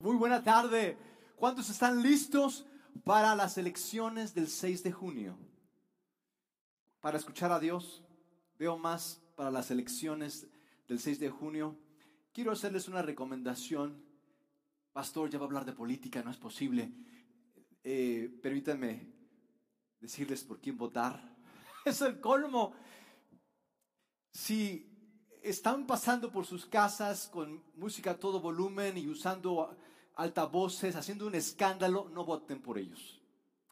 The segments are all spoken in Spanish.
Muy buena tarde. ¿Cuántos están listos para las elecciones del 6 de junio? Para escuchar a Dios, veo más para las elecciones del 6 de junio. Quiero hacerles una recomendación. Pastor, ya va a hablar de política, no es posible. Eh, permítanme decirles por quién votar. Es el colmo. Si están pasando por sus casas con música a todo volumen y usando altavoces, haciendo un escándalo, no voten por ellos.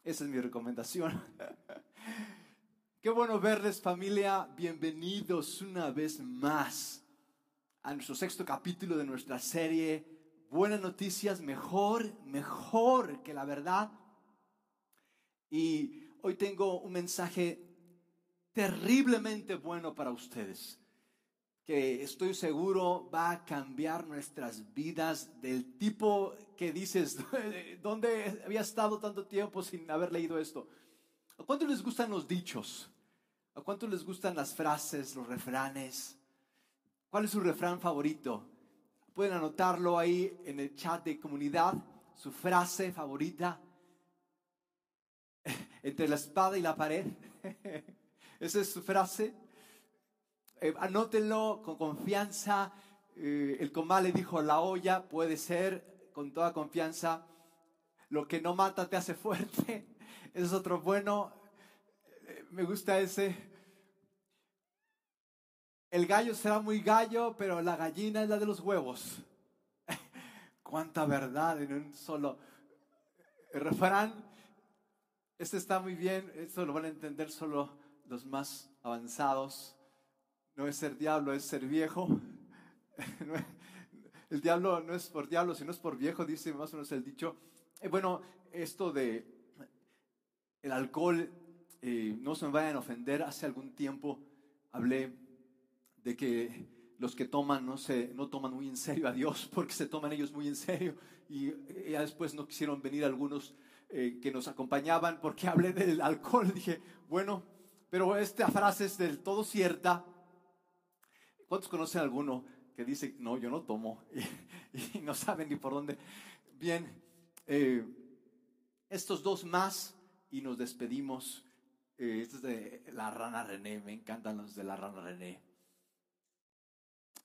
Esa es mi recomendación. Qué bueno verles familia, bienvenidos una vez más a nuestro sexto capítulo de nuestra serie Buenas noticias, mejor, mejor que la verdad. Y hoy tengo un mensaje terriblemente bueno para ustedes que estoy seguro va a cambiar nuestras vidas del tipo que dices, ¿dónde había estado tanto tiempo sin haber leído esto? ¿A cuánto les gustan los dichos? ¿A cuánto les gustan las frases, los refranes? ¿Cuál es su refrán favorito? Pueden anotarlo ahí en el chat de comunidad, su frase favorita. Entre la espada y la pared. Esa es su frase. Eh, anótenlo con confianza. Eh, el comal le dijo, la olla puede ser con toda confianza. Lo que no mata te hace fuerte. Ese es otro bueno. Eh, me gusta ese. El gallo será muy gallo, pero la gallina es la de los huevos. Cuánta verdad en un solo refrán. Este está muy bien, esto lo van a entender solo los más avanzados no es ser diablo, es ser viejo. el diablo no es por diablo, sino es por viejo, dice más o menos el dicho. Eh, bueno, esto de el alcohol, eh, no se me vayan a ofender, hace algún tiempo hablé de que los que toman no, se, no toman muy en serio a Dios porque se toman ellos muy en serio y eh, ya después no quisieron venir algunos que nos acompañaban porque hablé del alcohol. Dije, bueno, pero esta frase es del todo cierta ¿Cuántos conocen alguno que dice, no, yo no tomo y, no saben ni por dónde? Bien, eh, estos dos más y nos despedimos. Eh, este es de la rana René, me encantan los de la rana René.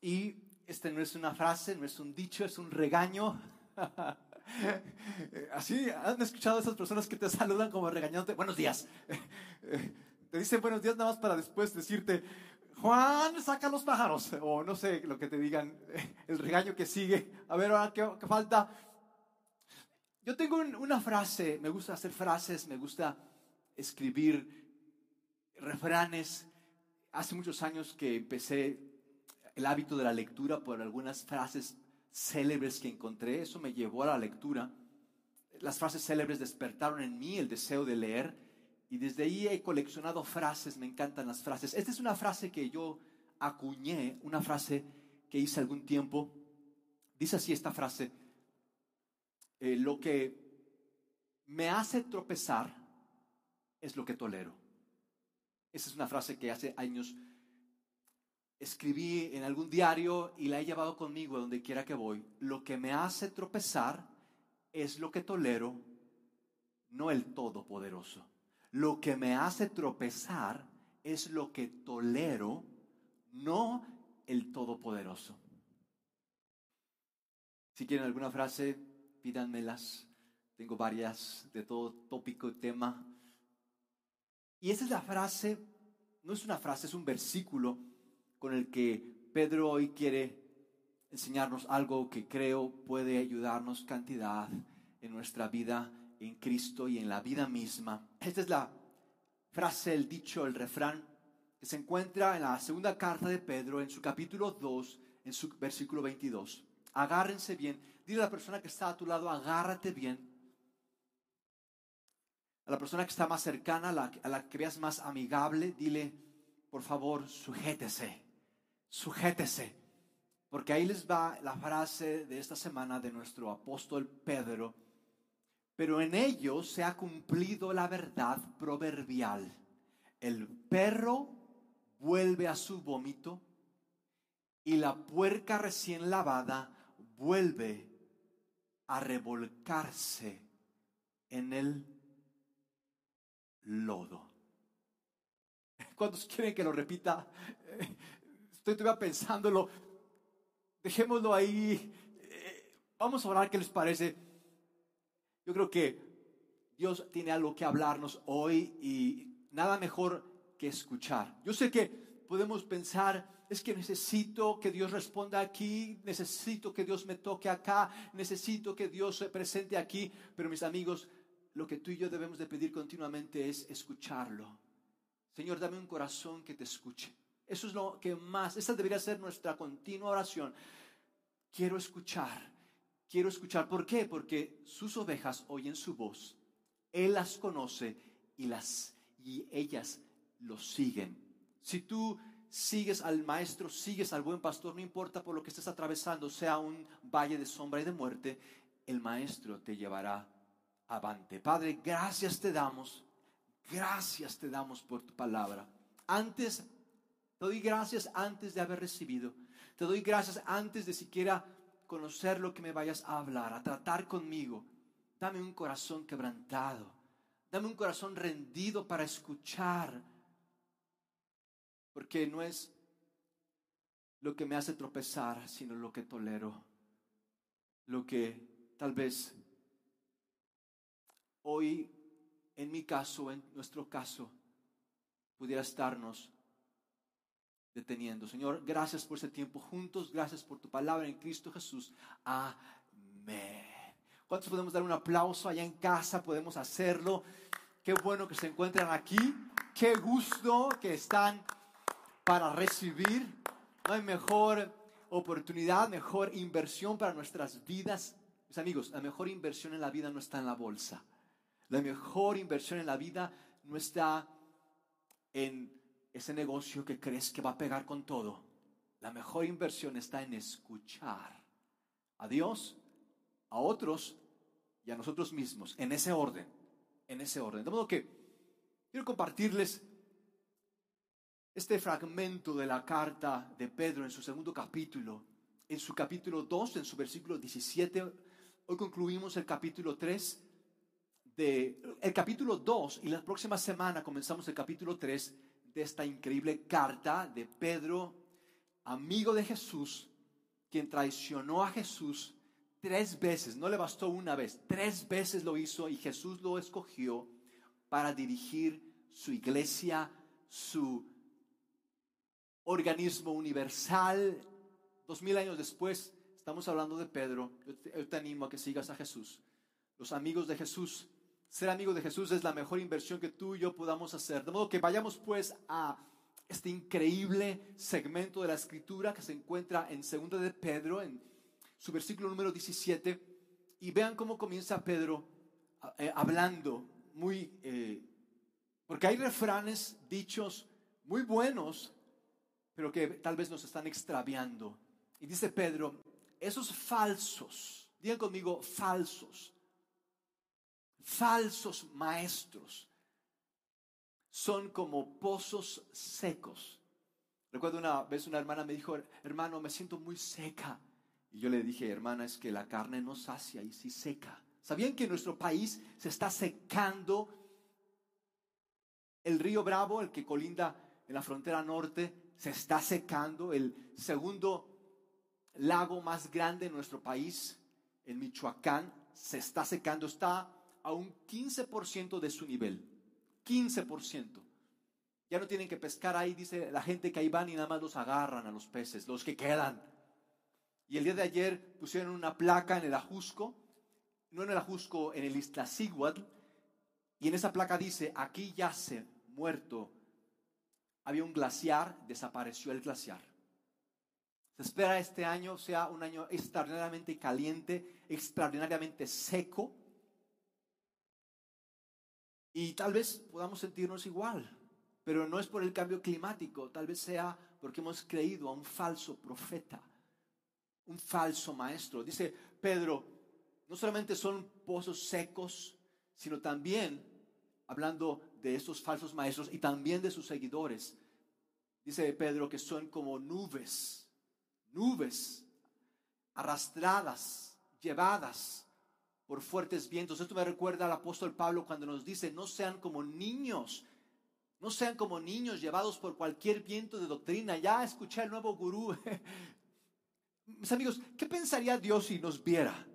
Y este no es una frase, no es un dicho, es un regaño. Así, ¿han escuchado a esas personas que te saludan como regañándote? Buenos días. Te dicen buenos días nada más para después decirte, Juan, saca los pájaros, o no sé lo que te digan, el regaño que sigue. A ver, ahora, ¿qué, falta? Yo tengo una frase, me gusta hacer frases, me gusta escribir refranes. Hace muchos años que empecé el hábito de la lectura por algunas frases célebres que encontré. Eso me llevó a la lectura. Las frases célebres despertaron en mí el deseo de leer y desde ahí he coleccionado frases, me encantan las frases. Esta es una frase que yo acuñé, una frase que hice algún tiempo. Dice así esta frase, eh, lo que me hace tropezar es lo que tolero. Esa es una frase que hace años escribí en algún diario y la he llevado conmigo a donde quiera que voy. Lo que me hace tropezar es lo que tolero, no el Todopoderoso. Lo que me hace tropezar es lo que tolero, no el Todopoderoso. Si quieren alguna frase, pídanmelas. Tengo varias de todo tópico y tema. Y esa es la frase, no es una frase, es un versículo con el que Pedro hoy quiere enseñarnos algo que creo puede ayudarnos cantidad en nuestra vida en Cristo y en la vida misma. Esta es la frase, el dicho, el refrán que se encuentra en la segunda carta de Pedro, en su capítulo 2, en su versículo 22. Agárrense bien. Dile a la persona que está a tu lado, agárrate bien. A la persona que está más cercana, a la, que veas más amigable, dile, por favor, sujétese, sujétese. Porque ahí les va la frase de esta semana de nuestro apóstol Pedro pero en ellos se ha cumplido la verdad proverbial. El perro vuelve a su vómito y la puerca recién lavada vuelve a revolcarse en el lodo. ¿Cuántos quieren que lo repita? Estoy todavía pensándolo. Dejémoslo ahí. Vamos a orar, ¿qué les parece? Yo creo que Dios tiene algo que hablarnos hoy y nada mejor que escuchar. Yo sé que podemos pensar, es que necesito que Dios responda aquí, necesito que Dios me toque acá, necesito que Dios se presente aquí, pero mis amigos, lo que tú y yo debemos de pedir continuamente es escucharlo. Señor, dame un corazón que te escuche. Eso es lo que más, esa debería ser nuestra continua oración. Quiero escuchar, quiero escuchar. ¿Por qué? Porque sus ovejas oyen su voz, Él las conoce y, las, y ellas lo siguen. Si tú sigues al maestro, sigues al buen pastor, no importa por lo que estés atravesando, sea un valle de sombra y de muerte, el maestro te llevará avante. Padre, gracias te damos, gracias te damos por tu palabra. Antes, te doy gracias antes de haber recibido, te doy gracias antes de siquiera conocer lo que me vayas a hablar, a tratar conmigo. Dame un corazón quebrantado, dame un corazón rendido para escuchar porque no es lo que me hace tropezar, sino lo que tolero. Lo que tal vez hoy, en mi caso, en nuestro caso, pudiera estarnos deteniendo. Señor, gracias por ese tiempo juntos, gracias por tu palabra en Cristo Jesús. Amén. ¿Cuántos podemos dar un aplauso allá en casa? Podemos hacerlo. Qué bueno que se encuentran aquí. Qué gusto que están para recibir. No hay mejor oportunidad, mejor inversión para nuestras vidas. Mis amigos, la mejor inversión en la vida no está en la bolsa. La mejor inversión en la vida no está en ese negocio que crees que va a pegar con todo. La mejor inversión está en escuchar a Dios, a otros y a nosotros mismos, en ese orden, en ese orden. De modo que quiero compartirles este fragmento de la carta de Pedro en su segundo capítulo, en su capítulo 2, en su versículo 17, hoy concluimos el capítulo 3 de el capítulo 2 y la próxima semana comenzamos el capítulo 3 de esta increíble carta de Pedro, amigo de Jesús, quien traicionó a Jesús tres veces, no le bastó una vez, tres veces lo hizo y Jesús lo escogió para dirigir su iglesia, su organismo universal. Dos mil años después, estamos hablando de Pedro. Yo te, animo a que sigas a Jesús. Los amigos de Jesús. Ser amigo de Jesús es la mejor inversión que tú y yo podamos hacer. De modo que vayamos pues a este increíble segmento de la escritura que se encuentra en 2 de Pedro, en su versículo número 17, y vean cómo comienza Pedro eh, hablando muy, eh, porque hay refranes, dichos muy buenos pero que tal vez nos están extraviando. Y dice Pedro, esos falsos, digan conmigo, falsos, falsos maestros, son como pozos secos. Recuerdo una vez una hermana me dijo, hermano, me siento muy seca. Y yo le dije, hermana, es que la carne no sacia y sí seca. ¿Sabían que nuestro país se está secando el río Bravo, el que colinda en la frontera norte, se está secando. El segundo lago más grande en nuestro país, en Michoacán, se está secando. Está a un 15% de su nivel. 15%. Ya no tienen que pescar ahí, dice la gente que ahí van y nada más los agarran a los peces, los que quedan. Y el día de ayer pusieron una placa en el Ajusco, no en el Ajusco, en el Iztaccíhuatl, y en esa placa dice, aquí yace muerto había un glaciar, desapareció el glaciar. Se espera este año sea un año extraordinariamente caliente, extraordinariamente seco. Y tal vez podamos sentirnos igual, pero no es por el cambio climático, tal vez sea porque hemos creído a un falso profeta, un falso maestro. Dice Pedro, no solamente son pozos secos, sino también, hablando de estos falsos maestros y también de sus seguidores. Dice Pedro que son como nubes, nubes arrastradas, llevadas por fuertes vientos. Esto me recuerda al apóstol Pablo cuando nos dice, no sean como niños, no sean como niños llevados por cualquier viento de doctrina. Ya escuché al nuevo gurú. Mis amigos, ¿qué pensaría Dios si nos viera?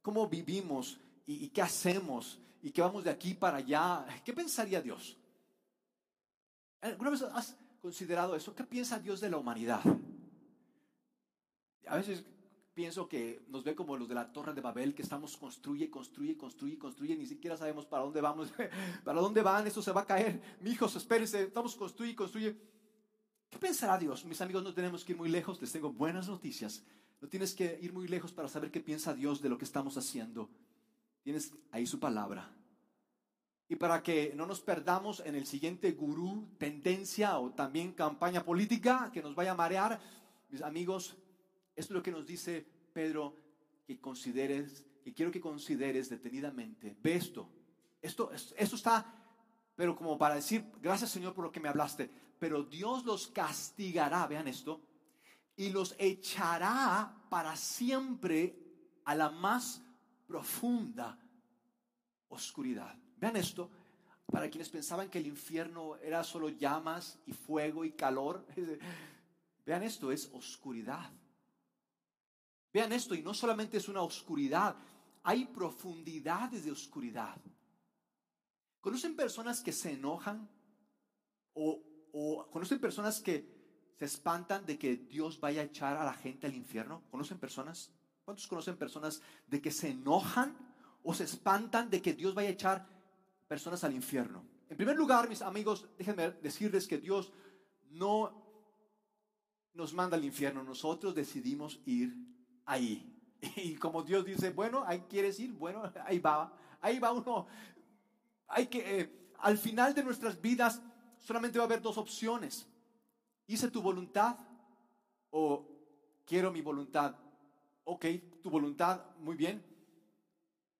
¿Cómo vivimos y, y qué hacemos y que vamos de aquí para allá? ¿Qué pensaría Dios? ¿Alguna vez has considerado eso? ¿Qué piensa Dios de la humanidad? A veces pienso que nos ve como los de la Torre de Babel, que estamos construye, construye, construye, construye, ni siquiera sabemos para dónde vamos, para dónde van, eso se va a caer. Mi hijos, espérense, estamos construye, construye. ¿Qué pensará Dios? Mis amigos, no tenemos que ir muy lejos, les tengo buenas noticias. No tienes que ir muy lejos para saber qué piensa Dios de lo que estamos haciendo. Tienes ahí su palabra. Y para que no nos perdamos en el siguiente gurú, tendencia o también campaña política que nos vaya a marear, mis amigos, esto es lo que nos dice Pedro que consideres, que quiero que consideres detenidamente. Ve esto. Esto, esto está, pero como para decir, gracias Señor por lo que me hablaste. Pero Dios los castigará, vean esto, y los echará para siempre a la más profunda oscuridad. Vean esto, para quienes pensaban que el infierno era solo llamas y fuego y calor, vean esto, es oscuridad. Vean esto, y no solamente es una oscuridad, hay profundidades de oscuridad. ¿Conocen personas que se enojan? ¿O, o conocen personas que se espantan de que Dios vaya a echar a la gente al infierno? ¿Conocen personas? ¿Cuántos conocen personas de que se enojan o se espantan de que Dios vaya a echar personas al infierno? En primer lugar, mis amigos, déjenme decirles que Dios no nos manda al infierno, nosotros decidimos ir ahí. Y como Dios dice, bueno, ahí quieres ir, bueno, ahí va, ahí va uno. Hay que, eh, al final de nuestras vidas solamente va a haber dos opciones. Hice tu voluntad o quiero mi voluntad. Ok, tu voluntad, muy bien.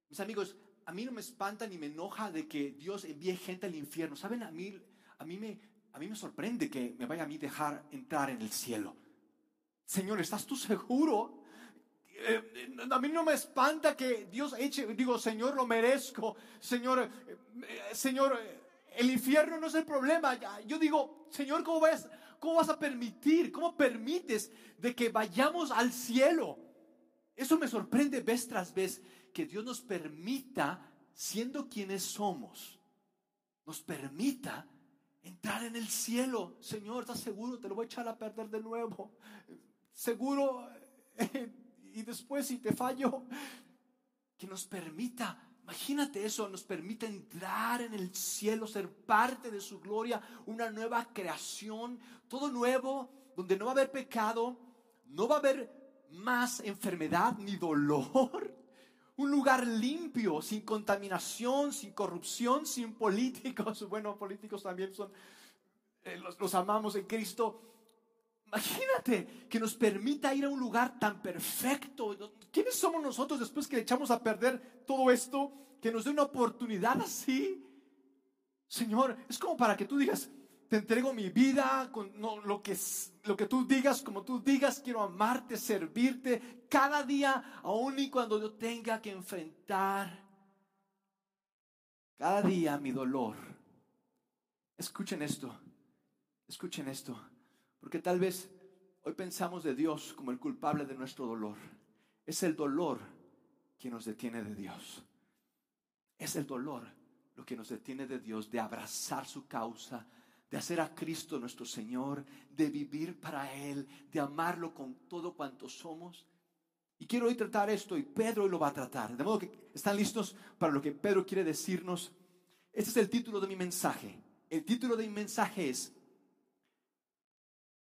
Mis amigos, a mí no me espanta ni me enoja de que Dios envíe gente al infierno. ¿Saben? A mí, a mí, me, a mí me sorprende que me vaya a mí dejar entrar en el cielo. Señor, ¿estás tú seguro eh, a mí no me espanta que Dios eche, digo, Señor, lo merezco, Señor, eh, Señor, el infierno no es el problema. Yo digo, Señor, ¿cómo vas, ¿cómo vas a permitir, cómo permites de que vayamos al cielo? Eso me sorprende vez tras vez, que Dios nos permita, siendo quienes somos, nos permita entrar en el cielo. Señor, ¿estás seguro? Te lo voy a echar a perder de nuevo. Seguro, y después si te fallo, que nos permita, imagínate eso, nos permite entrar en el cielo, ser parte de su gloria, una nueva creación, todo nuevo, donde no va a haber pecado, no va a haber más enfermedad ni dolor. Un lugar limpio, sin contaminación, sin corrupción, sin políticos. Bueno, políticos también son, eh, los amamos en Cristo Imagínate que nos permita ir a un lugar tan perfecto. ¿Quiénes somos nosotros después que echamos a perder todo esto? Que nos dé una oportunidad así. Señor, es como para que tú digas, te entrego mi vida, con lo, que, lo que tú digas, como tú digas, quiero amarte, servirte cada día, aun y cuando yo tenga que enfrentar cada día mi dolor. Escuchen esto, escuchen esto. Porque tal vez hoy pensamos de Dios como el culpable de nuestro dolor. Es el dolor que nos detiene de Dios. Es el dolor lo que nos detiene de Dios, de abrazar su causa, de hacer a Cristo nuestro Señor, de vivir para Él, de amarlo con todo cuanto somos. Y quiero hoy tratar esto y Pedro lo va a tratar. De modo que están listos para lo que Pedro quiere decirnos. Este es el título de mi mensaje. El título de mi mensaje es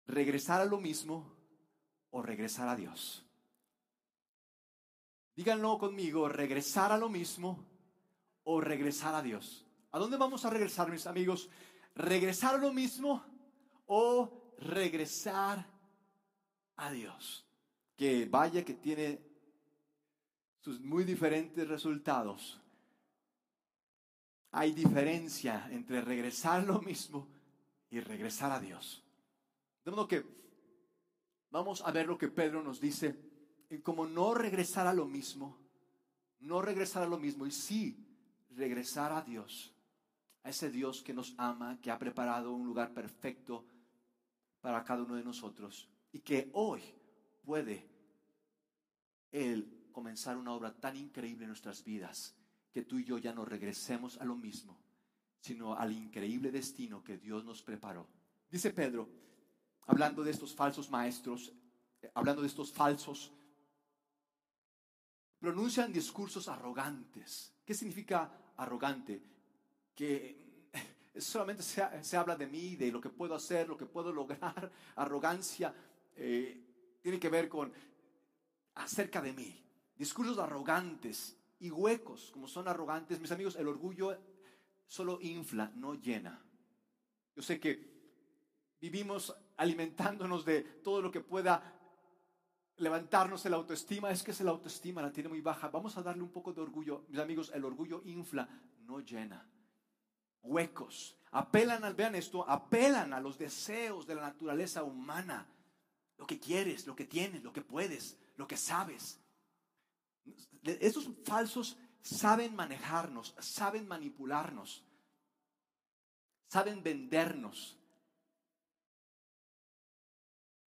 regresar a lo mismo o regresar a Dios. Díganlo conmigo, regresar a lo mismo o regresar a Dios. ¿A dónde vamos a regresar, mis amigos? ¿Regresar a lo mismo o regresar a Dios? Que vaya que tiene sus muy diferentes resultados. Hay diferencia entre regresar a lo mismo y regresar a Dios. De modo que vamos a ver lo que Pedro nos dice en cómo no regresar a lo mismo, no regresar a lo mismo y sí regresar a Dios, a ese Dios que nos ama, que ha preparado un lugar perfecto para cada uno de nosotros y que hoy puede Él comenzar una obra tan increíble en nuestras vidas que tú y yo ya no regresemos a lo mismo, sino al increíble destino que Dios nos preparó. Dice Pedro, hablando de estos falsos maestros, eh, hablando de estos falsos, pronuncian discursos arrogantes. ¿Qué significa arrogante? Que solamente se, habla de mí, de lo que puedo hacer, lo que puedo lograr. Arrogancia eh, tiene que ver con acerca de mí. Discursos arrogantes y huecos, como son arrogantes. Mis amigos, el orgullo solo infla, no llena. Yo sé que vivimos alimentándonos de todo lo que pueda levantarnos el autoestima. Es que es la autoestima, la tiene muy baja. Vamos a darle un poco de orgullo. Mis amigos, el orgullo infla, no llena. Huecos. Apelan al, vean esto, apelan a los deseos de la naturaleza humana. Lo que quieres, lo que tienes, lo que puedes, lo que sabes. Esos falsos saben manejarnos, saben manipularnos, saben vendernos.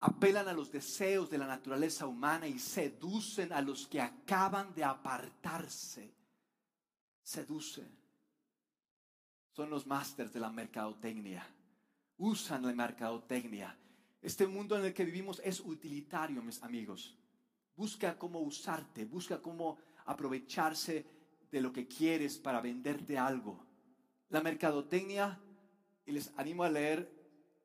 Apelan a los deseos de la naturaleza humana y seducen a los que acaban de apartarse. Seducen. Son los másters de la mercadotecnia. Usan la mercadotecnia. Este mundo en el que vivimos es utilitario, mis amigos. Busca cómo usarte, busca cómo aprovecharse de lo que quieres para venderte algo. La mercadotecnia, y les animo a leer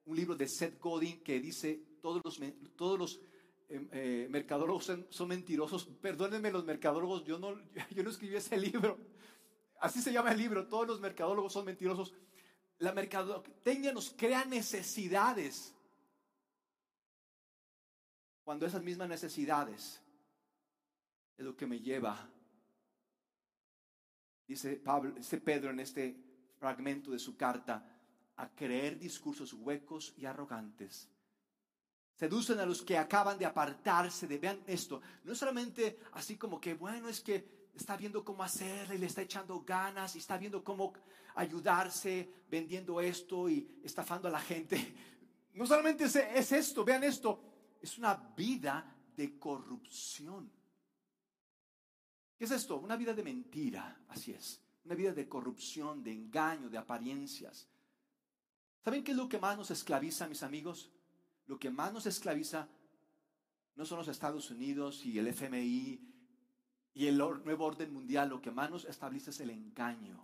un libro de Seth Godin que dice, todos los, todos los em, eh, mercadólogos son, mentirosos. Perdónenme los mercadólogos, yo no, yo no escribí ese libro. Así se llama el libro, todos los mercadólogos son mentirosos. La mercadotecnia nos crea necesidades cuando esas mismas necesidades es lo que me lleva, dice, Pablo, dice Pedro en este fragmento de su carta, a creer discursos huecos y arrogantes. Seducen a los que acaban de apartarse de, vean esto, no solamente así como que, bueno, es que está viendo cómo hacerle y le está echando ganas y está viendo cómo ayudarse vendiendo esto y estafando a la gente. No solamente es esto, vean esto, es una vida de corrupción. ¿Qué es esto? Una vida de mentira, así es. Una vida de corrupción, de engaño, de apariencias. ¿Saben qué es lo que más nos esclaviza, mis amigos? Lo que más nos esclaviza no son los Estados Unidos y el FMI y el nuevo orden mundial. Lo que más nos establece es el engaño.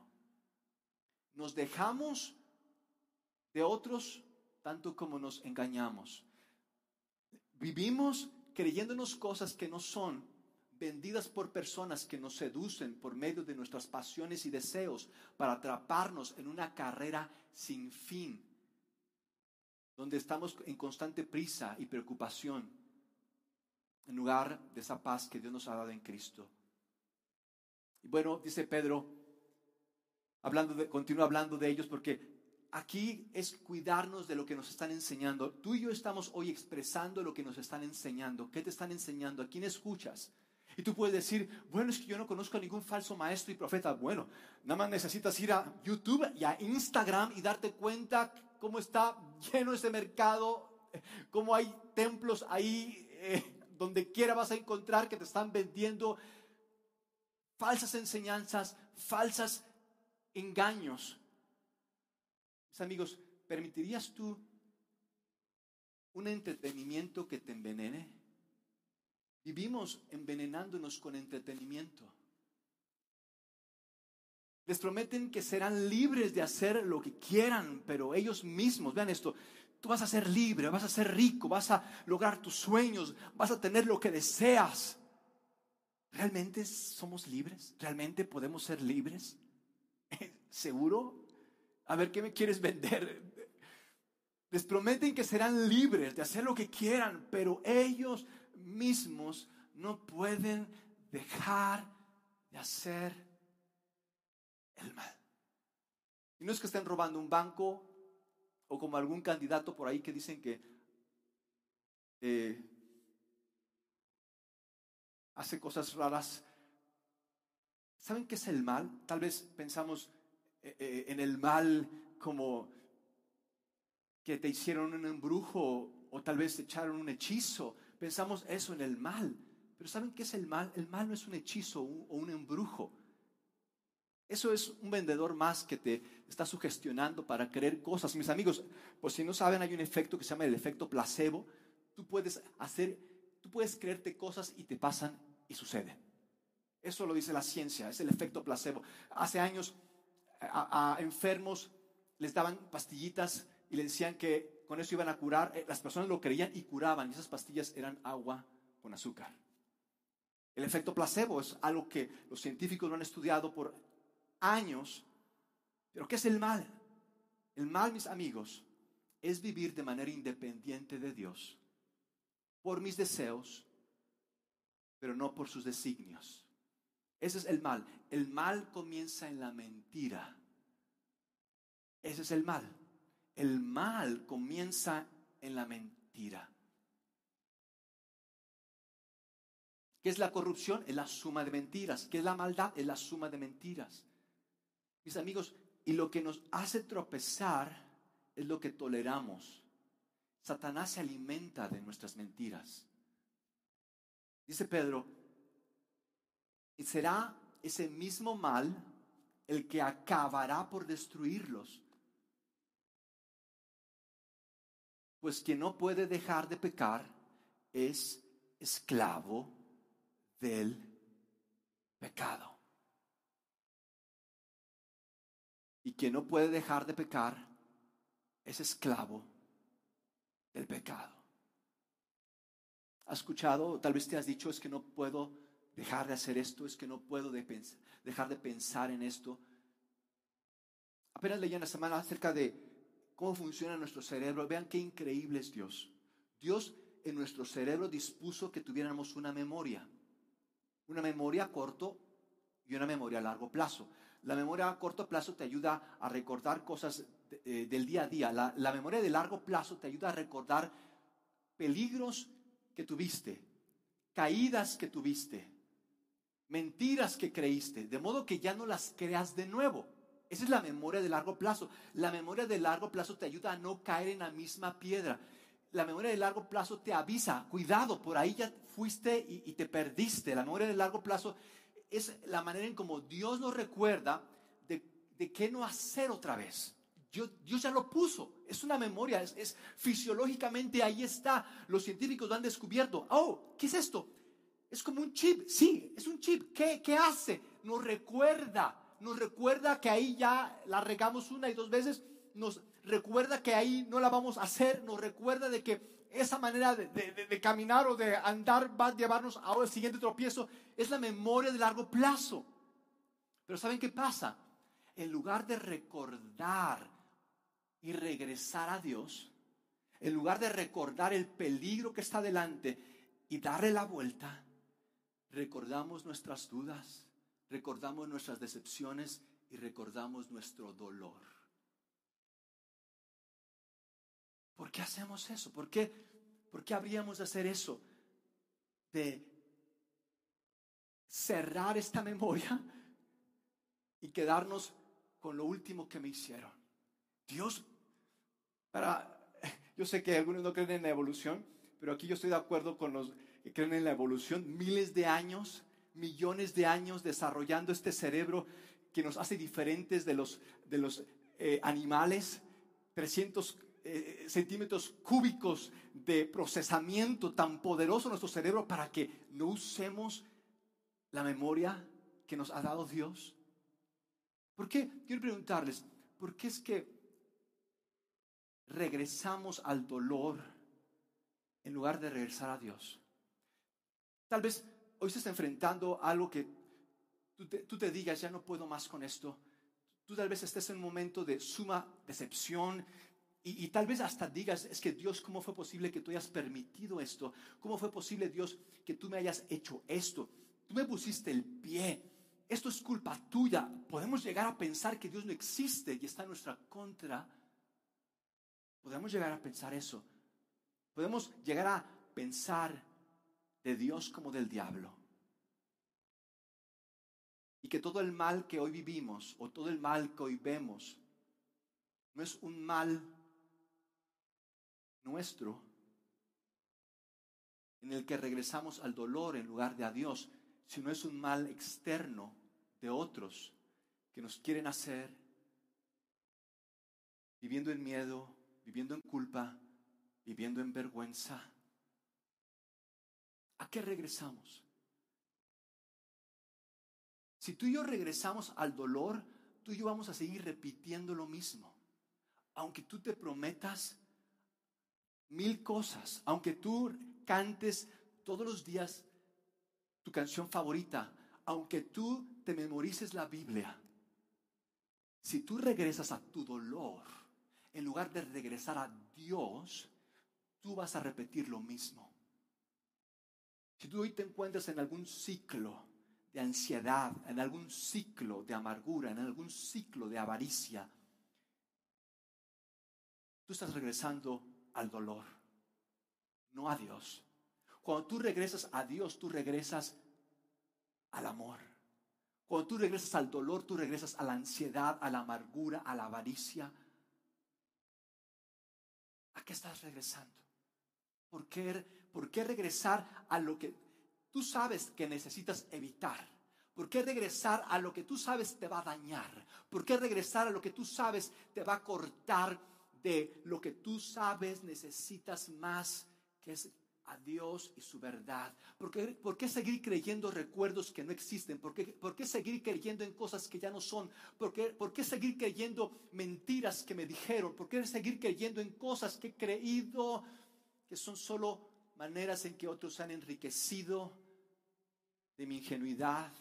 Nos dejamos de otros tanto como nos engañamos. Vivimos creyéndonos cosas que no son, vendidas por personas que nos seducen por medio de nuestras pasiones y deseos para atraparnos en una carrera sin fin, donde estamos en constante prisa y preocupación, en lugar de esa paz que Dios nos ha dado en Cristo. Y bueno, dice Pedro, hablando continúa hablando de ellos porque aquí es cuidarnos de lo que nos están enseñando. Tú y yo estamos hoy expresando lo que nos están enseñando. ¿Qué te están enseñando? ¿A quién escuchas? Y tú puedes decir, bueno, es que yo no conozco a ningún falso maestro y profeta. Bueno, nada más necesitas ir a YouTube y a Instagram y darte cuenta cómo está lleno ese mercado, cómo hay templos ahí, eh, donde quiera vas a encontrar que te están vendiendo falsas enseñanzas, falsas engaños amigos, ¿permitirías tú un entretenimiento que te envenene? Vivimos envenenándonos con entretenimiento. Les prometen que serán libres de hacer lo que quieran, pero ellos mismos, vean esto, tú vas a ser libre, vas a ser rico, vas a lograr tus sueños, vas a tener lo que deseas. ¿Realmente somos libres? ¿Realmente podemos ser libres? ¿Seguro? A ver, ¿qué me quieres vender? Les prometen que serán libres de hacer lo que quieran, pero ellos mismos no pueden dejar de hacer el mal. Y no es que estén robando un banco o como algún candidato por ahí que dicen que eh, hace cosas raras ¿Saben qué es el mal? Tal vez pensamos eh, eh, en el mal como que te hicieron un embrujo o tal vez te echaron un hechizo. Pensamos eso en el mal. Pero ¿saben qué es el mal? El mal no es un hechizo o un embrujo. Eso es un vendedor más que te está sugestionando para creer cosas. Mis amigos, pues si no saben, hay un efecto que se llama el efecto placebo. Tú puedes hacer, tú puedes creerte cosas y te pasan y sucede. Eso lo dice la ciencia, es el efecto placebo. Hace años a, enfermos les daban pastillitas y les decían que con eso iban a curar. Eh, las personas lo creían y curaban. Y esas pastillas eran agua con azúcar. El efecto placebo es algo que los científicos lo han estudiado por años. Pero ¿qué es el mal? El mal, mis amigos, es vivir de manera independiente de Dios, por mis deseos, pero no por sus designios. Ese es el mal. El mal comienza en la mentira. Ese es el mal. El mal comienza en la mentira. ¿Qué es la corrupción? Es la suma de mentiras. ¿Qué es la maldad? Es la suma de mentiras. Mis amigos, y lo que nos hace tropezar es lo que toleramos. Satanás se alimenta de nuestras mentiras. Dice Pedro, y será ese mismo mal el que acabará por destruirlos. Pues quien no puede dejar de pecar es esclavo del pecado. Y quien no puede dejar de pecar es esclavo del pecado. ¿Has escuchado? Tal vez te has dicho es que no puedo dejar de hacer esto, es que no puedo dejar de pensar en esto. Apenas leí la semana acerca de cómo funciona nuestro cerebro. Vean qué increíble es Dios. Dios en nuestro cerebro dispuso que tuviéramos una memoria. Una memoria corto y una memoria a largo plazo. La memoria a corto plazo te ayuda a recordar cosas eh, del día a día. La, la memoria de largo plazo te ayuda a recordar peligros que tuviste, caídas que tuviste, mentiras que creíste, de modo que ya no las creas de nuevo. Esa es la memoria de largo plazo. La memoria de largo plazo te ayuda a no caer en la misma piedra. La memoria de largo plazo te avisa, cuidado, por ahí ya fuiste y, te perdiste. La memoria de largo plazo es la manera en como Dios nos recuerda de, de qué no hacer otra vez. Dios, ya lo puso. Es una memoria, es, es, fisiológicamente ahí está. Los científicos lo han descubierto. Oh, ¿qué es esto? Es como un chip. Sí, es un chip. ¿Qué, qué hace? Nos recuerda. Nos recuerda que ahí ya la regamos una y dos veces. Nos recuerda que ahí no la vamos a hacer. Nos recuerda de que esa manera de, caminar o de andar va a llevarnos al siguiente tropiezo. Es la memoria de largo plazo. Pero ¿saben qué pasa? En lugar de recordar y regresar a Dios, en lugar de recordar el peligro que está delante y darle la vuelta, recordamos nuestras dudas, recordamos nuestras decepciones y recordamos nuestro dolor. ¿Por qué hacemos eso? ¿Por qué, por qué habríamos de hacer eso? De cerrar esta memoria y quedarnos con lo último que me hicieron. Dios, para, yo sé que algunos no creen en la evolución, pero aquí yo estoy de acuerdo con los que creen en la evolución. Miles de años, millones de años desarrollando este cerebro que nos hace diferentes de los, de los eh, animales. 300 eh, centímetros cúbicos de procesamiento tan poderoso en nuestro cerebro para que no usemos la memoria que nos ha dado Dios? ¿Por qué? Quiero preguntarles, ¿por qué es que regresamos al dolor en lugar de regresar a Dios? Tal vez hoy se está enfrentando algo que tú te, tú te digas, ya no puedo más con esto. Tú tal vez estés en un momento de suma decepción, y, tal vez hasta digas, es que Dios, ¿cómo fue posible que tú hayas permitido esto? ¿Cómo fue posible, Dios, que tú me hayas hecho esto? Tú me pusiste el pie. Esto es culpa tuya. Podemos llegar a pensar que Dios no existe y está en nuestra contra. Podemos llegar a pensar eso. Podemos llegar a pensar de Dios como del diablo. Y que todo el mal que hoy vivimos o todo el mal que hoy vemos no es un mal nuestro en el que regresamos al dolor en lugar de a Dios, sino es un mal externo de otros que nos quieren hacer viviendo en miedo, viviendo en culpa, viviendo en vergüenza. ¿A qué regresamos? Si tú y yo regresamos al dolor, tú y yo vamos a seguir repitiendo lo mismo. Aunque tú te prometas mil cosas, aunque tú cantes todos los días tu canción favorita, aunque tú te memorices la Biblia, si tú regresas a tu dolor, en lugar de regresar a Dios, tú vas a repetir lo mismo. Si tú hoy te encuentras en algún ciclo de ansiedad, en algún ciclo de amargura, en algún ciclo de avaricia, tú estás regresando al dolor, no a Dios. Cuando tú regresas a Dios, tú regresas al amor. Cuando tú regresas al dolor, tú regresas a la ansiedad, a la amargura, a la avaricia. ¿A qué estás regresando? ¿Por qué, ¿Por qué regresar a lo que tú sabes que necesitas evitar? ¿Por qué regresar a lo que tú sabes te va a dañar? ¿Por qué regresar a lo que tú sabes te va a cortar de lo que tú sabes necesitas más, que es a Dios y su verdad? ¿Por qué, ¿Por qué, seguir creyendo recuerdos que no existen? ¿Por qué, ¿Por qué, seguir creyendo en cosas que ya no son? ¿Por qué, ¿Por qué seguir creyendo mentiras que me dijeron? ¿Por qué seguir creyendo en cosas que he creído que son solo maneras en que otros han enriquecido de mi ingenuidad?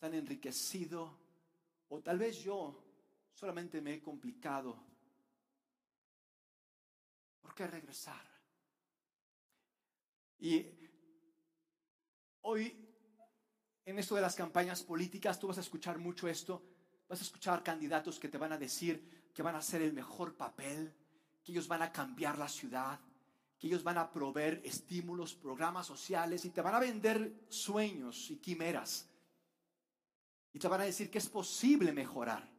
Se han enriquecido. O tal vez yo solamente me he complicado. ¿Por qué regresar? Y hoy, en esto de las campañas políticas, tú vas a escuchar mucho esto. Vas a escuchar candidatos que te van a decir que van a hacer el mejor papel, que ellos van a cambiar la ciudad, que ellos van a proveer estímulos, programas sociales y te van a vender sueños y quimeras. Y te van a decir que es posible mejorar.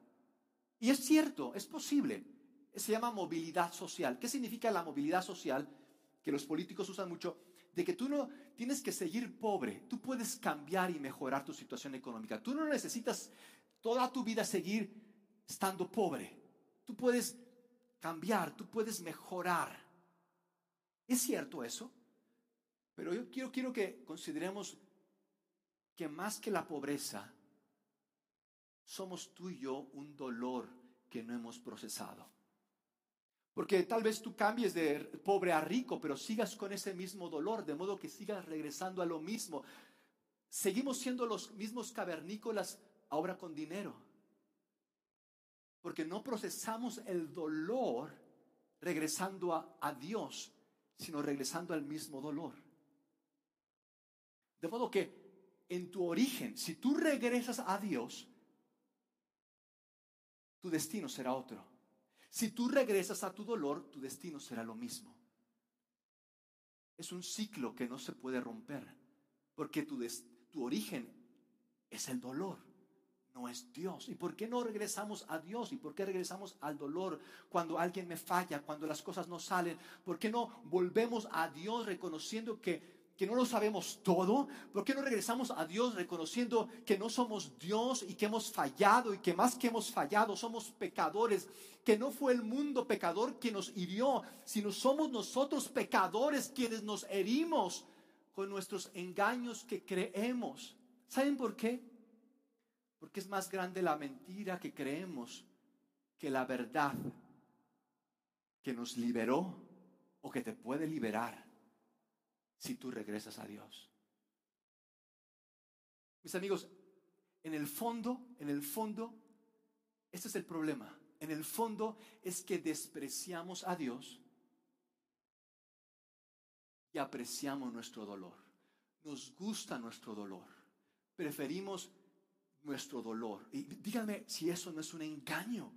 Y es cierto, es posible. Se llama movilidad social. ¿Qué significa la movilidad social? Que los políticos usan mucho de que tú no tienes que seguir pobre, tú puedes cambiar y mejorar tu situación económica. Tú no necesitas toda tu vida seguir estando pobre. Tú puedes cambiar, tú puedes mejorar. ¿Es cierto eso? Pero yo quiero, quiero que consideremos que más que la pobreza, somos tú y yo un dolor que no hemos procesado. Porque tal vez tú cambies de pobre a rico, pero sigas con ese mismo dolor, de modo que sigas regresando a lo mismo. Seguimos siendo los mismos cavernícolas ahora con dinero. Porque no procesamos el dolor regresando a, a Dios, sino regresando al mismo dolor. De modo que en tu origen, si tú regresas a Dios, tu destino será otro. Si tú regresas a tu dolor, tu destino será lo mismo. Es un ciclo que no se puede romper, porque tu, origen es el dolor, no es Dios. ¿Y por qué no regresamos a Dios? ¿Y por qué regresamos al dolor cuando alguien me falla, cuando las cosas no salen? ¿Por qué no volvemos a Dios reconociendo que que no lo sabemos todo? ¿Por qué no regresamos a Dios reconociendo que no somos Dios y que hemos fallado y que más que hemos fallado somos pecadores? Que no fue el mundo pecador quien nos hirió, sino somos nosotros pecadores quienes nos herimos con nuestros engaños que creemos. ¿Saben por qué? Porque es más grande la mentira que creemos que la verdad que nos liberó o que te puede liberar si tú regresas a Dios. Mis amigos, en el fondo, en el fondo, este es el problema. En el fondo es que despreciamos a Dios y apreciamos nuestro dolor. Nos gusta nuestro dolor. Preferimos nuestro dolor. Y díganme si eso no es un engaño.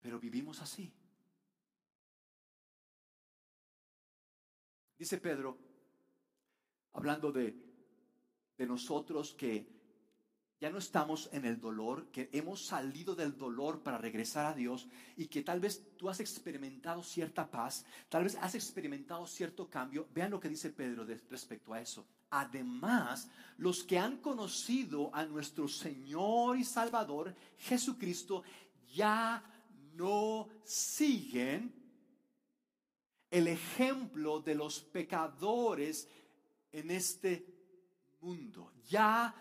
Pero vivimos así. Dice Pedro, hablando de, de nosotros que ya no estamos en el dolor, que hemos salido del dolor para regresar a Dios y que tal vez tú has experimentado cierta paz, tal vez has experimentado cierto cambio. Vean lo que dice Pedro respecto a eso. Además, los que han conocido a nuestro Señor y Salvador Jesucristo ya no siguen el ejemplo de los pecadores en este mundo. Ya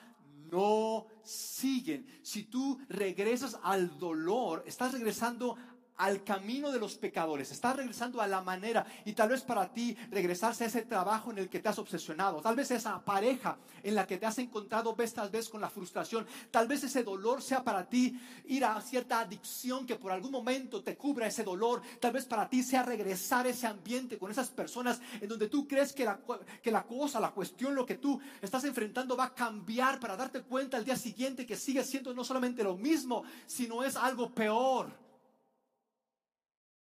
no siguen. Si tú regresas al dolor, estás regresando al camino de los pecadores, estás regresando a la manera y tal vez para ti regresarse a ese trabajo en el que te has obsesionado, tal vez esa pareja en la que te has encontrado vez tras vez con la frustración, tal vez ese dolor sea para ti ir a cierta adicción que por algún momento te cubra ese dolor, tal vez para ti sea regresar a ese ambiente con esas personas en donde tú crees que la, que la cosa, la cuestión, lo que tú estás enfrentando va a cambiar para darte cuenta al día siguiente que sigue siendo no solamente lo mismo, sino es algo peor.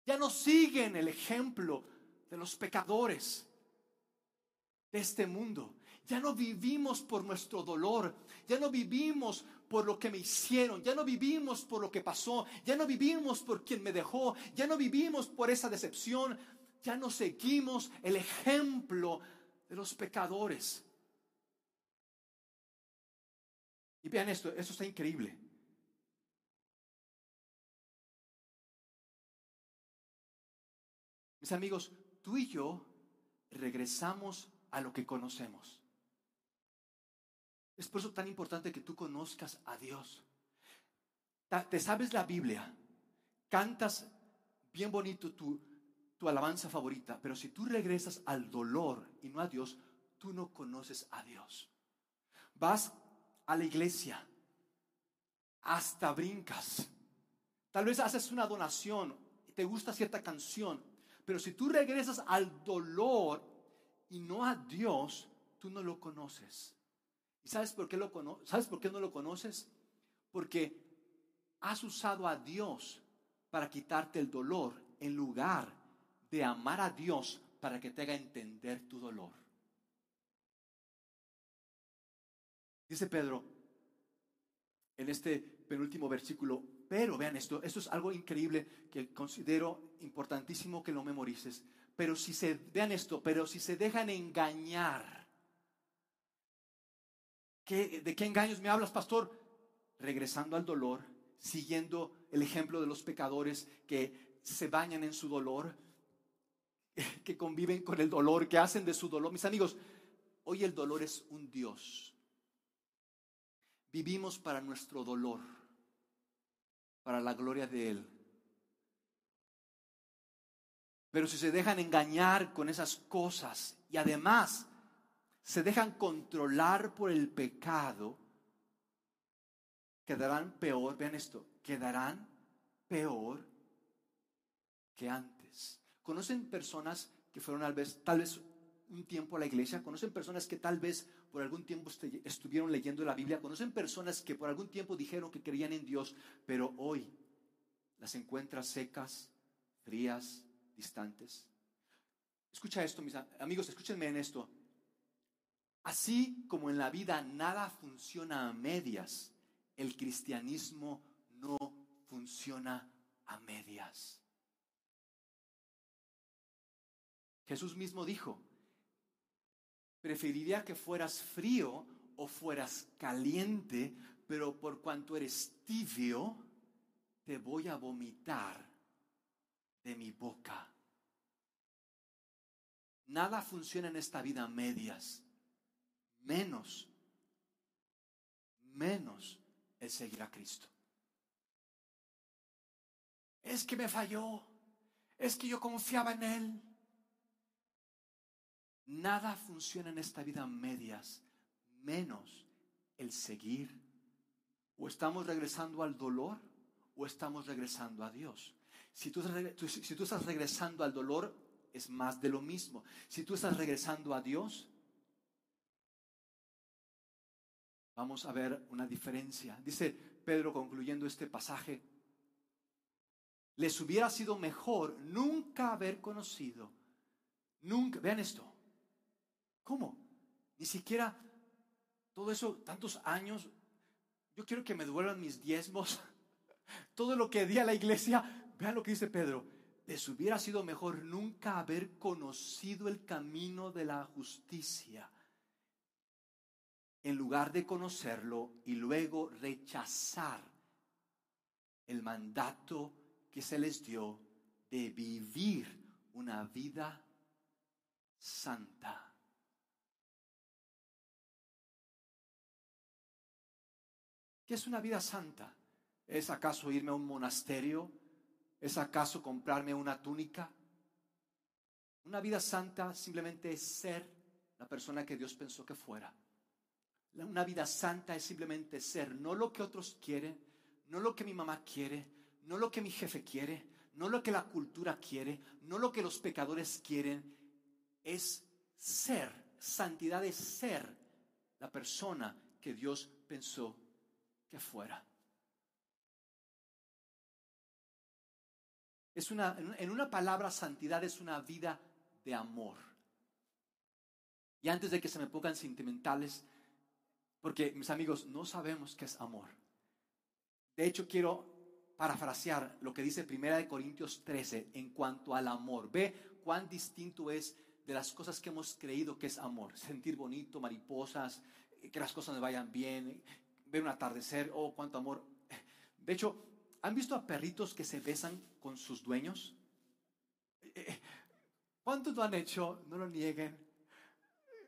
Ya no siguen el ejemplo de los pecadores de este mundo. Ya no vivimos por nuestro dolor. Ya no vivimos por lo que me hicieron. Ya no vivimos por lo que pasó. Ya no vivimos por quien me dejó. Ya no vivimos por esa decepción. Ya no seguimos el ejemplo de los pecadores. Y vean esto, esto está increíble. Amigos, tú y yo regresamos a lo que conocemos. Es por eso tan importante que tú conozcas a Dios. Te sabes la Biblia, cantas bien bonito tu, tu alabanza favorita, pero si tú regresas al dolor y no a Dios, tú no conoces a Dios. Vas a la iglesia, hasta brincas. Tal vez haces una donación, te gusta cierta canción, pero si tú regresas al dolor y no a Dios, tú no lo conoces. ¿Y sabes por qué, ¿sabes por qué no lo conoces? Porque has usado a Dios para quitarte el dolor en lugar de amar a Dios para que te haga entender tu dolor. Dice Pedro en este penúltimo versículo, pero vean esto, esto es algo increíble que considero importantísimo que lo memorices. Pero si se, vean esto, pero si se dejan engañar, ¿de qué engaños me hablas, pastor? Regresando al dolor, siguiendo el ejemplo de los pecadores que se bañan en su dolor, que conviven con el dolor, que hacen de su dolor. Mis amigos, hoy el dolor es un Dios. Vivimos para nuestro dolor para la gloria de Él. Pero si se dejan engañar con esas cosas y además se dejan controlar por el pecado, quedarán peor, vean esto, quedarán peor que antes. ¿Conocen personas que fueron tal vez, tal vez un tiempo a la iglesia? ¿Conocen personas que tal vez por algún tiempo estuvieron leyendo la Biblia? ¿Conocen personas que por algún tiempo dijeron que creían en Dios, pero hoy las encuentras secas, frías, distantes? Escucha esto, mis amigos, escúchenme en esto. Así como en la vida nada funciona a medias, el cristianismo no funciona a medias. Jesús mismo dijo, Preferiría que fueras frío o fueras caliente, pero por cuanto eres tibio, te voy a vomitar de mi boca. Nada funciona en esta vida a medias, menos, menos el seguir a Cristo. Es que me falló, es que yo confiaba en Él. Nada funciona en esta vida medias, menos el seguir. O estamos regresando al dolor o estamos regresando a Dios. Si tú, si tú estás regresando al dolor, es más de lo mismo. Si tú estás regresando a Dios, vamos a ver una diferencia. Dice Pedro concluyendo este pasaje, les hubiera sido mejor nunca haber conocido, nunca, vean esto, ¿Cómo? Ni siquiera todo eso, tantos años, yo quiero que me duelan mis diezmos, todo lo que di a la iglesia. Vean lo que dice Pedro, les hubiera sido mejor nunca haber conocido el camino de la justicia en lugar de conocerlo y luego rechazar el mandato que se les dio de vivir una vida santa. ¿Qué es una vida santa? ¿Es acaso irme a un monasterio ¿Es acaso comprarme una túnica? Una vida santa simplemente es ser la persona que Dios pensó que fuera. Una vida santa es simplemente ser, no lo que otros quieren, no lo que mi mamá quiere, no lo que mi jefe quiere, no lo que la cultura quiere, no lo que los pecadores quieren, es ser. Santidad es ser la persona que Dios pensó que fuera. Es una, en una palabra, santidad es una vida de amor. Y antes de que se me pongan sentimentales, porque mis amigos, no sabemos qué es amor. De hecho, quiero parafrasear lo que dice Primera de Corintios 13 en cuanto al amor. Ve cuán distinto es de las cosas que hemos creído que es amor. Sentir bonito, mariposas, que las cosas me vayan bien, ver un atardecer, oh, cuánto amor. De hecho, ¿Han visto a perritos que se besan con sus dueños? Eh, eh, ¿Cuántos lo han hecho? No lo nieguen.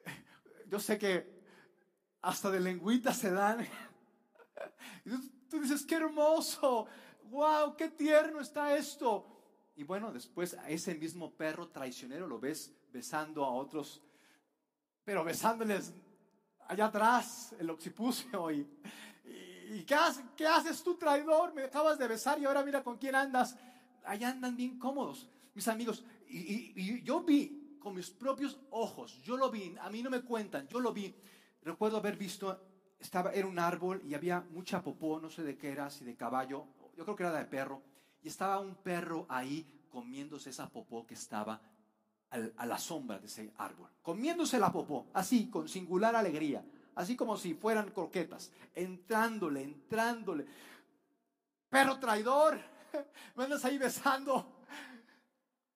Yo sé que hasta de lengüita se dan. Tú dices, qué hermoso, wow, qué tierno está esto. Y bueno, después a ese mismo perro traicionero lo ves besando a otros, pero besándoles allá atrás el occipucio y, ¿Y qué, qué haces tú, traidor? Me acabas de besar y ahora mira con quién andas. Allá andan bien cómodos, mis amigos. Y, yo vi con mis propios ojos, yo lo vi, a mí no me cuentan, yo lo vi. Recuerdo haber visto, estaba, era un árbol y había mucha popó, no sé de qué era, si de caballo, yo creo que era de perro. Y estaba un perro ahí comiéndose esa popó que estaba a la sombra de ese árbol. Comiéndose la popó, así, con singular alegría así como si fueran croquetas, entrándole, entrándole. Perro traidor, me andas ahí besando.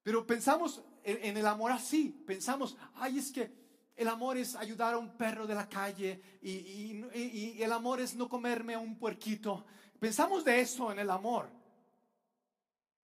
Pero pensamos en, el amor así, pensamos, ay, es que el amor es ayudar a un perro de la calle y, y, el amor es no comerme a un puerquito. Pensamos de eso en el amor.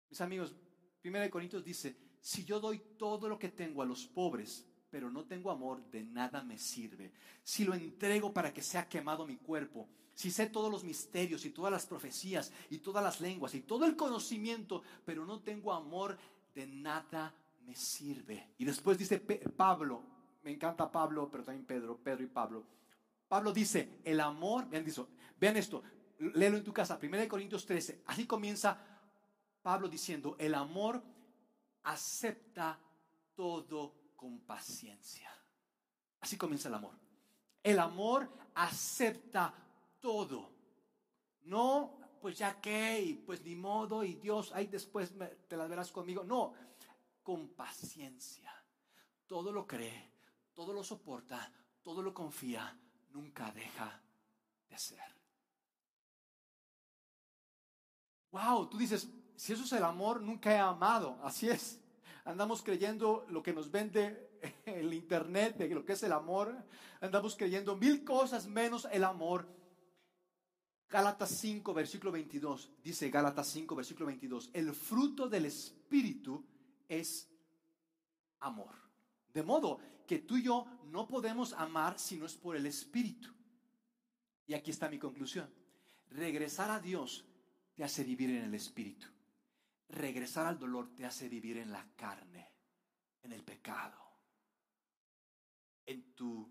Mis amigos, 1 Corintios dice, si yo doy todo lo que tengo a los pobres, pero no tengo amor, de nada me sirve. Si lo entrego para que sea quemado mi cuerpo, si sé todos los misterios y todas las profecías y todas las lenguas y todo el conocimiento, pero no tengo amor, de nada me sirve. Y después dice Pablo, me encanta Pablo, pero también Pedro, Pedro y Pablo. Pablo dice, el amor, vean, esto, léelo en tu casa, 1 Corintios 13, así comienza Pablo diciendo, el amor acepta todo con paciencia. Así comienza el amor. El amor acepta todo. No, pues ya que, y pues ni modo, y Dios, ahí después te las verás conmigo. No, con paciencia. Todo lo cree, todo lo soporta, todo lo confía, nunca deja de ser. Wow, tú dices, si eso es el amor, nunca he amado. Así es andamos creyendo lo que nos vende el internet, de lo que es el amor, andamos creyendo mil cosas menos el amor. Gálatas 5, versículo 22, dice Gálatas 5, versículo 22, el fruto del Espíritu es amor. De modo que tú y yo no podemos amar si no es por el Espíritu. Y aquí está mi conclusión. Regresar a Dios te hace vivir en el Espíritu regresar al dolor te hace vivir en la carne, en el pecado, en tu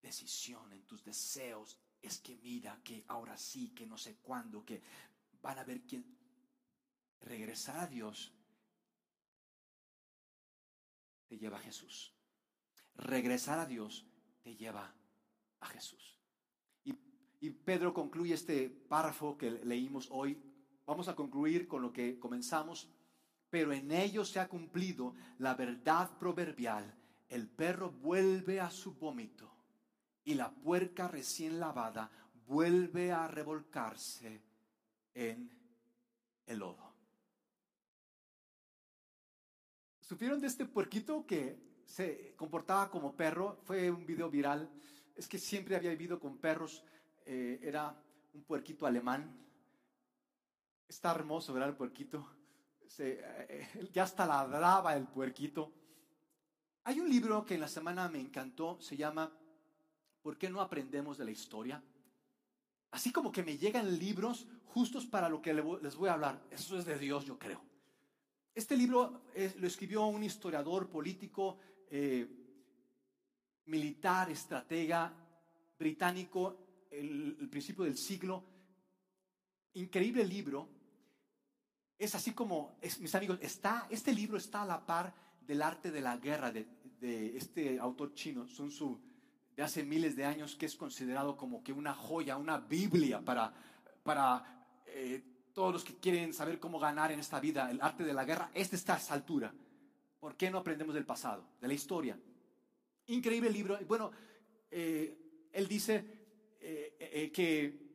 decisión, en tus deseos. Es que mira, que ahora sí, que no sé cuándo, que van a ver quién. Regresar a Dios te lleva a Jesús. Regresar a Dios te lleva a Jesús. Y, y Pedro concluye este párrafo que leímos hoy Vamos a concluir con lo que comenzamos, pero en ello se ha cumplido la verdad proverbial. El perro vuelve a su vómito y la puerca recién lavada vuelve a revolcarse en el lodo. ¿Supieron de este puerquito que se comportaba como perro? Fue un video viral. Es que siempre había vivido con perros. Eh, era un puerquito alemán. Está hermoso, ¿verdad? El puerquito. Eh, ya hasta ladraba el puerquito. Hay un libro que en la semana me encantó. Se llama ¿Por qué no aprendemos de la historia? Así como que me llegan libros justos para lo que les voy a hablar. Eso es de Dios, yo creo. Este libro lo escribió un historiador político, eh, militar, estratega británico, el, el, principio del siglo. Increíble libro. Es así como, mis amigos, está, este libro está a la par del arte de la guerra de, de este autor chino, Sun Tzu, de hace miles de años, que es considerado como que una joya, una Biblia para, para eh, todos los que quieren saber cómo ganar en esta vida, el arte de la guerra, este está a esa altura. ¿Por qué no aprendemos del pasado, de la historia? Increíble libro. Bueno, eh, él dice eh, que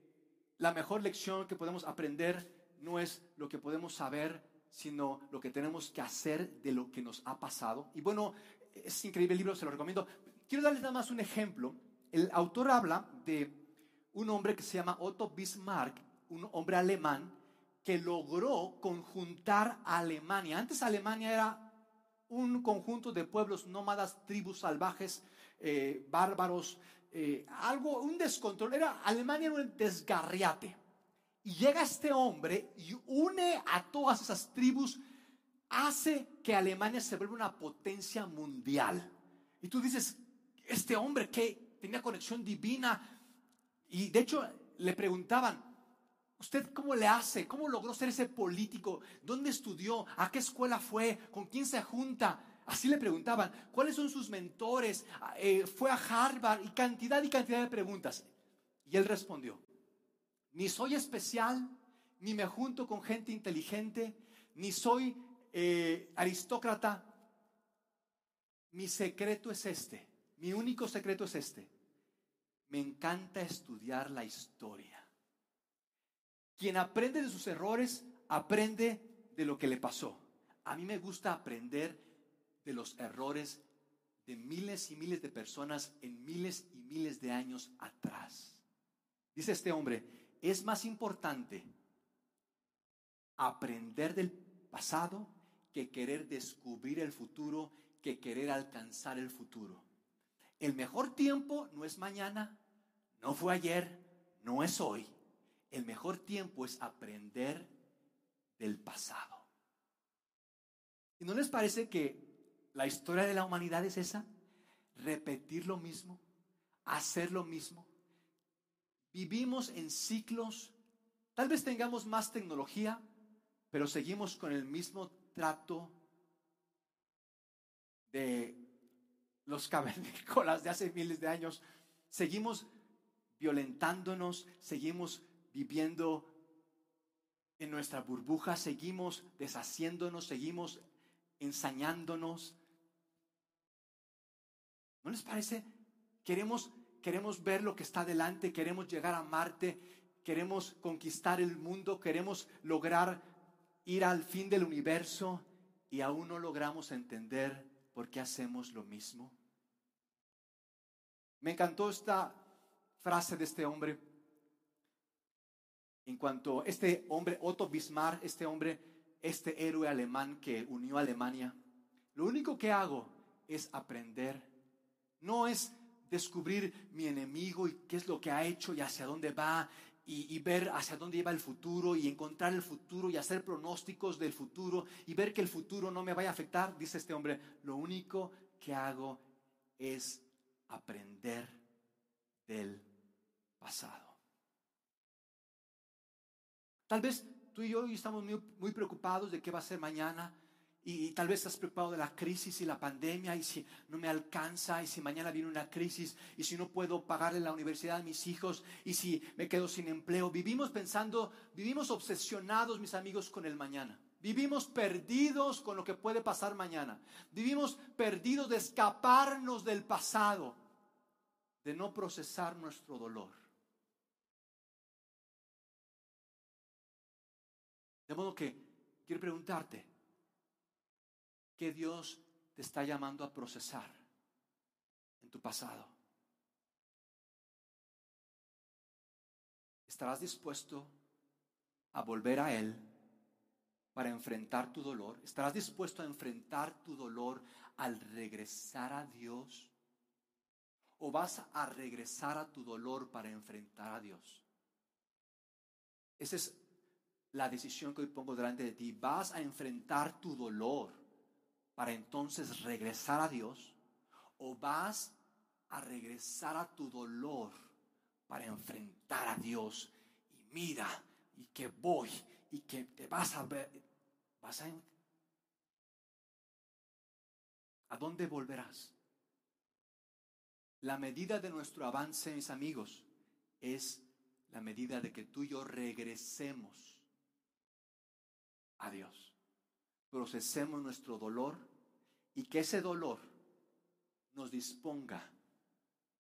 la mejor lección que podemos aprender no es lo que podemos saber, sino lo que tenemos que hacer de lo que nos ha pasado. Y bueno, es increíble el libro, se lo recomiendo. Quiero darles nada más un ejemplo. El autor habla de un hombre que se llama Otto Bismarck, un hombre alemán que logró conjuntar a Alemania. Antes Alemania era un conjunto de pueblos nómadas, tribus salvajes, eh, bárbaros, eh, algo, un descontrol. Era, Alemania era un desgarriate. Y llega este hombre y une a todas esas tribus, hace que Alemania se vuelva una potencia mundial. Y tú dices, este hombre que tenía conexión divina. Y de hecho le preguntaban, ¿usted cómo le hace? ¿Cómo logró ser ese político? ¿Dónde estudió? ¿A qué escuela fue? ¿Con quién se junta? Así le preguntaban, ¿cuáles son sus mentores? Eh, ¿Fue a Harvard? Y cantidad y cantidad de preguntas. Y él respondió, ni soy especial, ni me junto con gente inteligente, ni soy eh, aristócrata. Mi secreto es este. Mi único secreto es este. Me encanta estudiar la historia. Quien aprende de sus errores, aprende de lo que le pasó. A mí me gusta aprender de los errores de miles y miles de personas en miles y miles de años atrás. Dice este hombre, es más importante aprender del pasado que querer descubrir el futuro, que querer alcanzar el futuro. El mejor tiempo no es mañana, no fue ayer, no es hoy. El mejor tiempo es aprender del pasado. ¿Y no les parece que la historia de la humanidad es esa? Repetir lo mismo, hacer lo mismo. Vivimos en ciclos, tal vez tengamos más tecnología, pero seguimos con el mismo trato de los cavernícolas de hace miles de años, seguimos violentándonos, seguimos viviendo en nuestra burbuja, seguimos deshaciéndonos, seguimos ensañándonos. ¿No les parece? Queremos, queremos ver lo que está delante, queremos llegar a Marte, queremos conquistar el mundo, queremos lograr ir al fin del universo y aún no logramos entender ¿por qué hacemos lo mismo? Me encantó esta frase de este hombre. En cuanto este hombre, Otto Bismarck, este hombre, este héroe alemán que unió a Alemania, lo único que hago es aprender. No es descubrir mi enemigo y qué es lo que ha hecho y hacia dónde va y, ver hacia dónde lleva el futuro y encontrar el futuro y hacer pronósticos del futuro y ver que el futuro no me vaya a afectar, dice este hombre, lo único que hago es aprender del pasado. Tal vez tú y yo estamos muy preocupados de qué va a ser mañana, y, tal vez estás preocupado de la crisis y la pandemia y si no me alcanza y si mañana viene una crisis y si no puedo pagarle la universidad a mis hijos y si me quedo sin empleo. Vivimos pensando, vivimos obsesionados, mis amigos, con el mañana. Vivimos perdidos con lo que puede pasar mañana. Vivimos perdidos de escaparnos del pasado. de no procesar nuestro dolor. De modo que quiero preguntarte, ¿qué Dios te está llamando a procesar en tu pasado? ¿Estarás dispuesto a volver a Él para enfrentar tu dolor? ¿Estarás dispuesto a enfrentar tu dolor al regresar a Dios? ¿O vas a regresar a tu dolor para enfrentar a Dios? Esa es la decisión que hoy pongo delante de ti. ¿Vas a enfrentar tu dolor para entonces regresar a Dios? ¿O vas a regresar a tu dolor para enfrentar a Dios? Y mira, y que voy, y que te vas a ver. ¿Vas a, ¿A dónde volverás? La medida de nuestro avance, mis amigos, es la medida de que tú y yo regresemos a Dios. Procesemos nuestro dolor y que ese dolor nos disponga.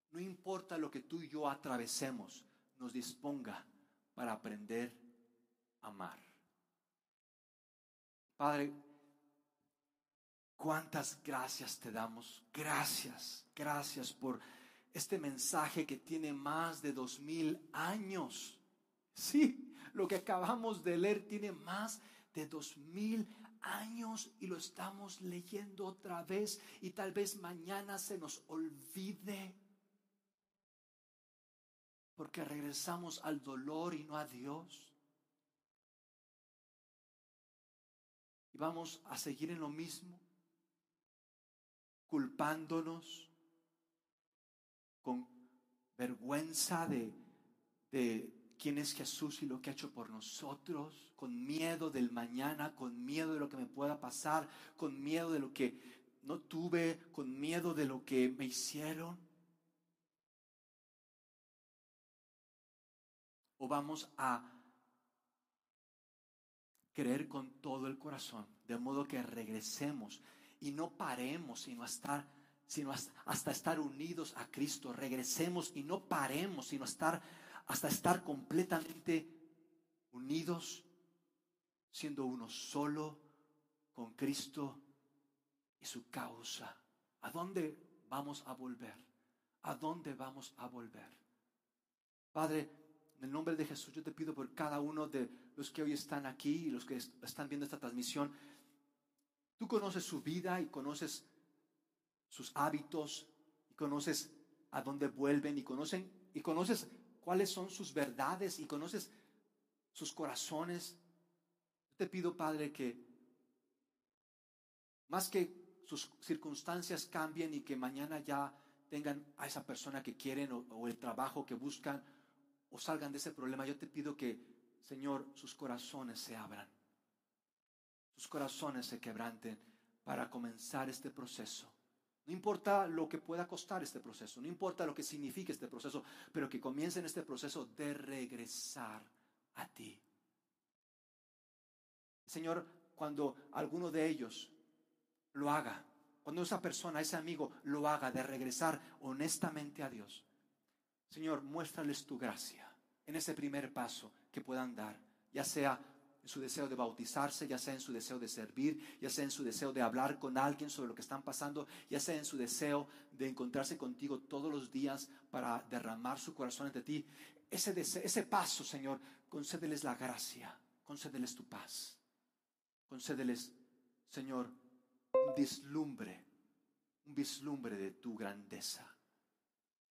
No importa lo que tú y yo atravesemos, nos disponga para aprender a amar. Padre, cuántas gracias te damos. Gracias, gracias por este mensaje que tiene más de dos mil años. Sí, lo que acabamos de leer tiene más de dos mil años y lo estamos leyendo otra vez y tal vez mañana se nos olvide porque regresamos al dolor y no a Dios. Y vamos a seguir en lo mismo, culpándonos con vergüenza de, de quién es Jesús y lo que ha hecho por nosotros, con miedo del mañana, con miedo de lo que me pueda pasar, con miedo de lo que no tuve, con miedo de lo que me hicieron. O vamos a creer con todo el corazón, de modo que regresemos y no paremos, sino hasta, sino hasta estar unidos a Cristo. Regresemos y no paremos, sino estar, hasta estar completamente unidos, siendo uno solo con Cristo y su causa. ¿A dónde vamos a volver? ¿A dónde vamos a volver? Padre, en el nombre de Jesús yo te pido por cada uno de los que hoy están aquí y los que están viendo esta transmisión. Tú conoces su vida y conoces sus hábitos y conoces a dónde vuelven y conocen y conoces cuáles son sus verdades y conoces sus corazones. Yo te pido, Padre, que más que sus circunstancias cambien y que mañana ya tengan a esa persona que quieren o, o el trabajo que buscan o salgan de ese problema, yo te pido que, Señor, sus corazones se abran, sus corazones se quebranten para comenzar este proceso. No importa lo que pueda costar este proceso, no importa lo que signifique este proceso, pero que comiencen este proceso de regresar a ti. Señor, cuando alguno de ellos lo haga, cuando esa persona, ese amigo lo haga de regresar honestamente a Dios, Señor, muéstrales tu gracia en ese primer paso que puedan dar, ya sea en su deseo de bautizarse, ya sea en su deseo de servir, ya sea en su deseo de hablar con alguien sobre lo que están pasando, ya sea en su deseo de encontrarse contigo todos los días para derramar su corazón ante ti. Ese, ese paso, Señor, concédeles la gracia, concédeles tu paz, concédeles, Señor, un vislumbre, un vislumbre de tu grandeza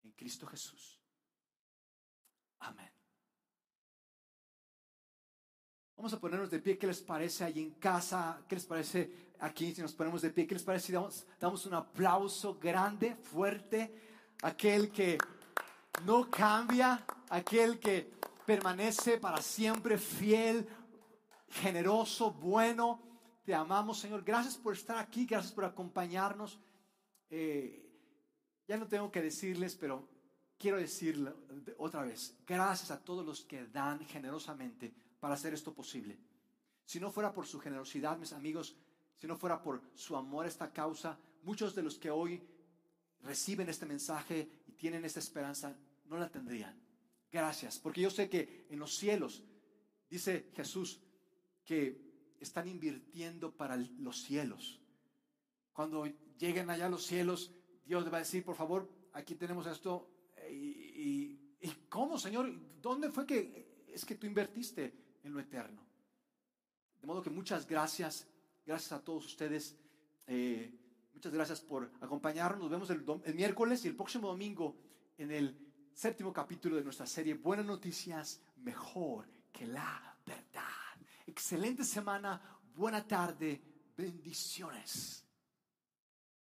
en Cristo Jesús. Amén. Vamos a ponernos de pie. ¿Qué les parece ahí en casa? ¿Qué les parece aquí si nos ponemos de pie? ¿Qué les parece si damos, un aplauso grande, fuerte? Aquel que no cambia, aquel que permanece para siempre fiel, generoso, bueno. Te amamos, Señor. Gracias por estar aquí, gracias por acompañarnos. Eh, ya no tengo que decirles, pero quiero decirlo otra vez, gracias a todos los que dan generosamente para hacer esto posible. Si no fuera por su generosidad, mis amigos, si no fuera por su amor a esta causa, muchos de los que hoy reciben este mensaje y tienen esta esperanza, no la tendrían. Gracias, porque yo sé que en los cielos, dice Jesús, que están invirtiendo para los cielos. Cuando lleguen allá los cielos, Dios va a decir, por favor, aquí tenemos esto. ¿Y, cómo, Señor? ¿Dónde fue que es que tú invertiste en lo eterno? De modo que muchas gracias, gracias a todos ustedes. Eh, muchas gracias por acompañarnos. Nos vemos el, el miércoles y el próximo domingo en el séptimo capítulo de nuestra serie Buenas Noticias, mejor que la verdad. Excelente semana, buena tarde, bendiciones.